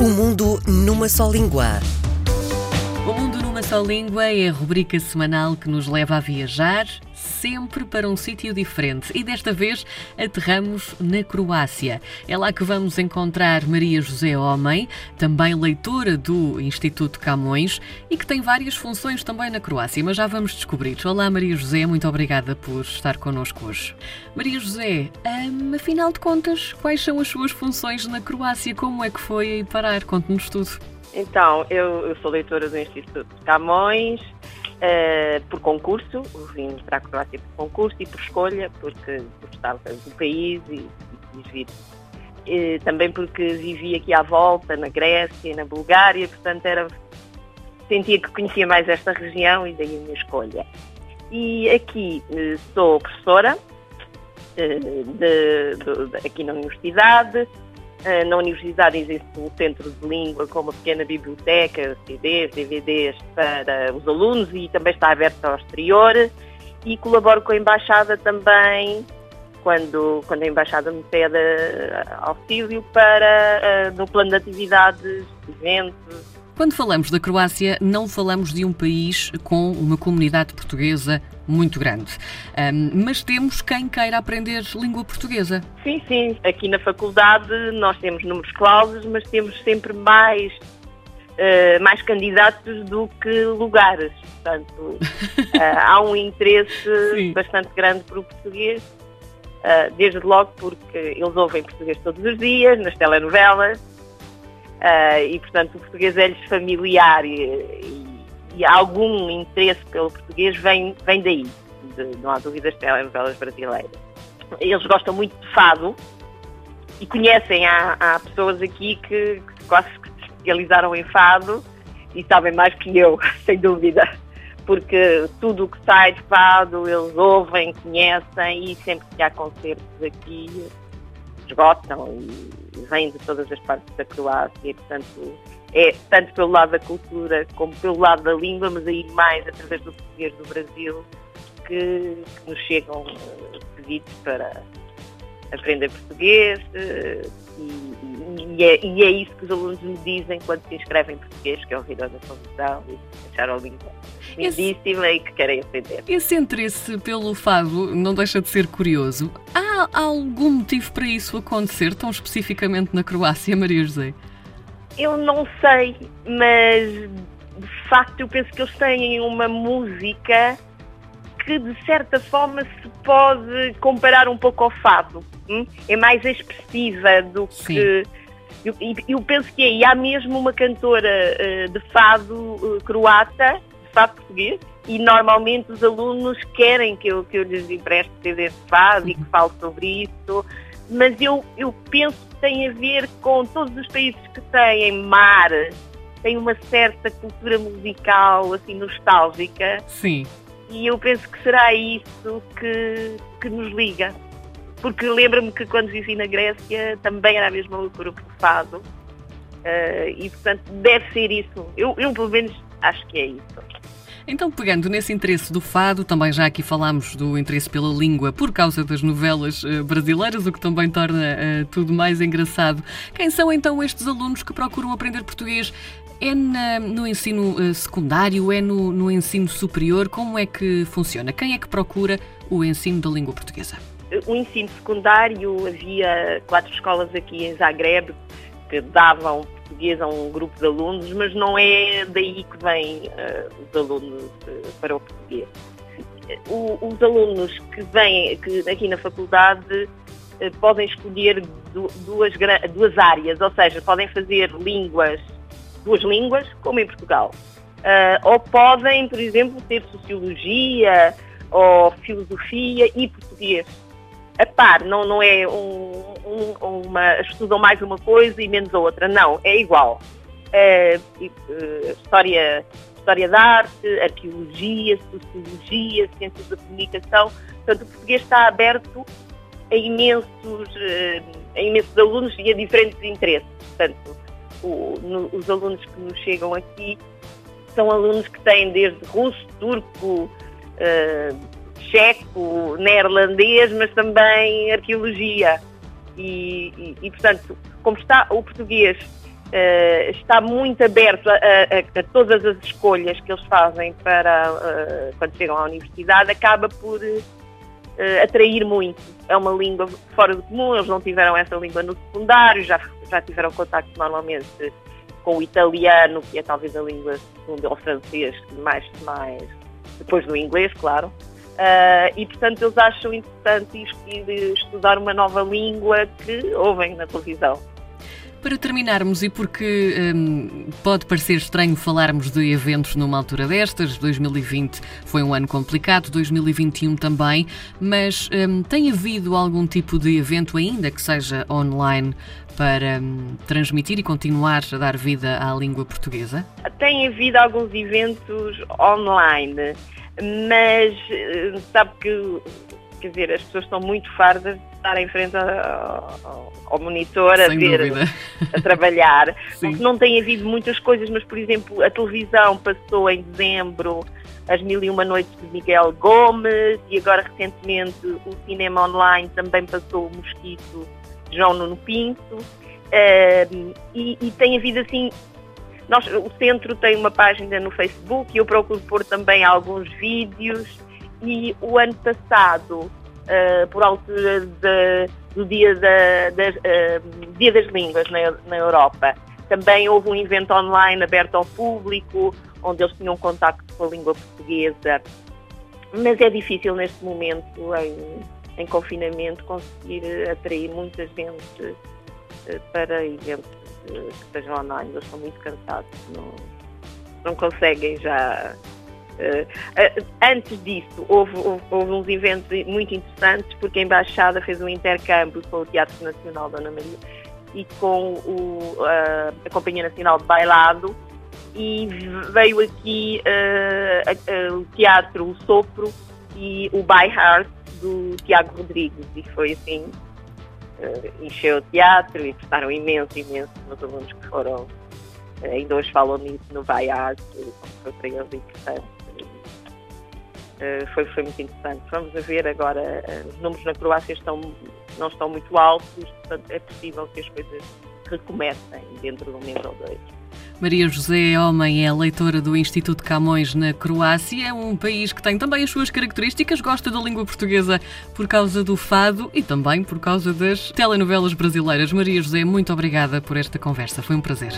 O mundo numa só língua. O Mundo numa Só Língua é a rubrica semanal que nos leva a viajar, sempre para um sítio diferente. E desta vez aterramos na Croácia. É lá que vamos encontrar Maria José Homem, também leitora do Instituto Camões e que tem várias funções também na Croácia, mas já vamos descobrir. Olá, Maria José, muito obrigada por estar connosco hoje. Maria José, hum, afinal de contas, quais são as suas funções na Croácia? Como é que foi aí parar? Conte-nos tudo. Então, eu, eu sou leitora do Instituto Camões, eh, por concurso, vim para a Croácia por concurso e por escolha, porque gostava do país e, e quis. Eh, também porque vivi aqui à volta, na Grécia e na Bulgária, portanto era, sentia que conhecia mais esta região e daí a minha escolha. E aqui eh, sou professora, eh, de- de- de- aqui na universidade, Uh, na universidade existe um centro de língua com uma pequena biblioteca, CDs, DVDs para os alunos e também está aberto ao exterior e colaboro com a Embaixada também quando, quando a Embaixada me pede uh, auxílio para uh, no plano de atividades, eventos. Quando falamos da Croácia, não falamos de um país com uma comunidade portuguesa muito grande. Ahm, mas temos quem queira aprender língua portuguesa. Sim, sim, aqui na faculdade nós temos números clausos, mas temos sempre mais, eh, mais candidatos do que lugares. Portanto, eh, há um interesse Sim. bastante grande para o português, eh, desde logo porque eles ouvem português todos os dias, nas telenovelas, eh, e portanto o português é-lhes familiar e, e- e algum interesse pelo português vem, vem daí, de- não há dúvidas, telenovelas brasileiras. Eles gostam muito de fado e conhecem, há, há pessoas aqui que, que quase que se especializaram em fado e sabem mais que eu, sem dúvida, porque tudo o que sai de fado eles ouvem, conhecem e sempre que há concertos aqui esgotam e vêm de todas as partes da Croácia portanto, é tanto pelo lado da cultura como pelo lado da língua, mas aí mais através do português do Brasil que, que nos chegam eh, pedidos para aprender português eh, e, e- é, e é isso que os alunos me dizem quando se inscrevem em português, que é ouviram da condução e acharam a língua lindíssima e que querem aprender. Esse interesse pelo fado não deixa de ser curioso. Há algum motivo para isso acontecer, tão especificamente na Croácia, Maria José? Eu não sei, mas de facto eu penso que eles têm uma música que de certa forma se pode comparar um pouco ao fado. hum? É mais expressiva do Sim. que. Eu, eu penso que é. E há mesmo uma cantora eh, de fado eh, croata, de fado português, e normalmente os alunos querem que eu, que eu lhes empreste CDs de fado e que fale sobre isso mas eu, eu penso que tem a ver com todos os países que têm mar, têm uma certa cultura musical assim nostálgica Sim. e eu penso que será isso que, que nos liga. Porque lembro-me que quando vivi na Grécia também era a mesma loucura por fado Eh, e portanto deve ser isso. Eu, eu pelo menos acho que é isso. Então, pegando nesse interesse do fado, também já aqui falámos do interesse pela língua por causa das novelas eh, brasileiras, o que também torna eh, tudo mais engraçado. Quem são então estes alunos que procuram aprender português? É na- no ensino eh, secundário? É no, no ensino superior? Como é que funciona? Quem é que procura o ensino da língua portuguesa? O ensino secundário, havia quatro escolas aqui em Zagreb que davam português a um grupo de alunos, mas não é daí que vêm eh, os alunos eh, para o português. O- os alunos que vêm que aqui na faculdade eh, podem escolher du- duas, duas áreas, ou seja, podem fazer línguas, duas línguas, como em Portugal. Ou podem, por exemplo, ter sociologia ou filosofia e português a par, não, não é um, um- uma. estudam mais uma coisa e menos a outra, não, é igual. É, eh, história, história da arte, arqueologia, sociologia, ciências da comunicação, portanto o português está aberto a imensos, eh, a imensos alunos e a diferentes interesses. Portanto, o- no- os alunos que nos chegam aqui são alunos que têm desde russo, turco, eh, checo, neerlandês, mas também arqueologia. E, e- e, portanto, como está o português Uh, está muito aberto a, a, a, todas as escolhas que eles fazem para uh, quando chegam à universidade, acaba por uh, atrair muito. É uma língua fora do comum, eles não tiveram essa língua no secundário, já, já tiveram contacto normalmente com o italiano, que é talvez a língua segunda, ou francês, mais, mais depois do inglês, claro. E portanto eles acham interessante estudar uma nova língua que ouvem na televisão. Para terminarmos, e porque hum, pode parecer estranho falarmos de eventos numa altura destas, 2020 foi um ano complicado, 2021 também, mas hum, tem havido algum tipo de evento, ainda que seja online, para hum, transmitir e continuar a dar vida à língua portuguesa? Tem havido alguns eventos online, mas hum, sabe que quer dizer, as pessoas estão muito fardas de estar em frente ao, ao monitor Sem a ver, dúvida. a trabalhar. não tem havido muitas coisas, mas, por exemplo, a televisão passou em dezembro as Mil e Uma Noites de Miguel Gomes e agora recentemente o cinema online também passou o Mosquito de João Nuno Pinto. Uh, e, e tem havido assim nós, o centro tem uma página no Facebook e eu procuro pôr também alguns vídeos e o ano passado, uh, por altura de, do dia, da, da uh, dia das Línguas na, na Europa, também houve um evento online aberto ao público, onde eles tinham contacto com a língua portuguesa. Mas é difícil neste momento, em, em confinamento, conseguir atrair muita gente uh, para eventos que sejam online. Eles estão muito cansados, não, não conseguem já Uh, antes disso, houve, houve, houve, uns eventos muito interessantes, porque a Embaixada fez um intercâmbio com o Teatro Nacional da Ana Maria e com o, uh, a Companhia Nacional de Bailado, e veio aqui uh, o teatro O Sopro e o By Heart do Tiago Rodrigues, e foi assim, encheu o teatro e gostaram imenso, imenso os alunos que foram. Ainda hoje falam nisso no Art, foi para eles. Eh, foi, foi muito interessante. Vamos a ver agora, uh, os números na Croácia estão, não estão muito altos, portanto é possível que as coisas recomecem dentro de um mês ou dois. Maria José Homem é leitora do Instituto Camões na Croácia, é um país que tem também as suas características, gosta da língua portuguesa por causa do fado e também por causa das telenovelas brasileiras. Maria José, muito obrigada por esta conversa, foi um prazer.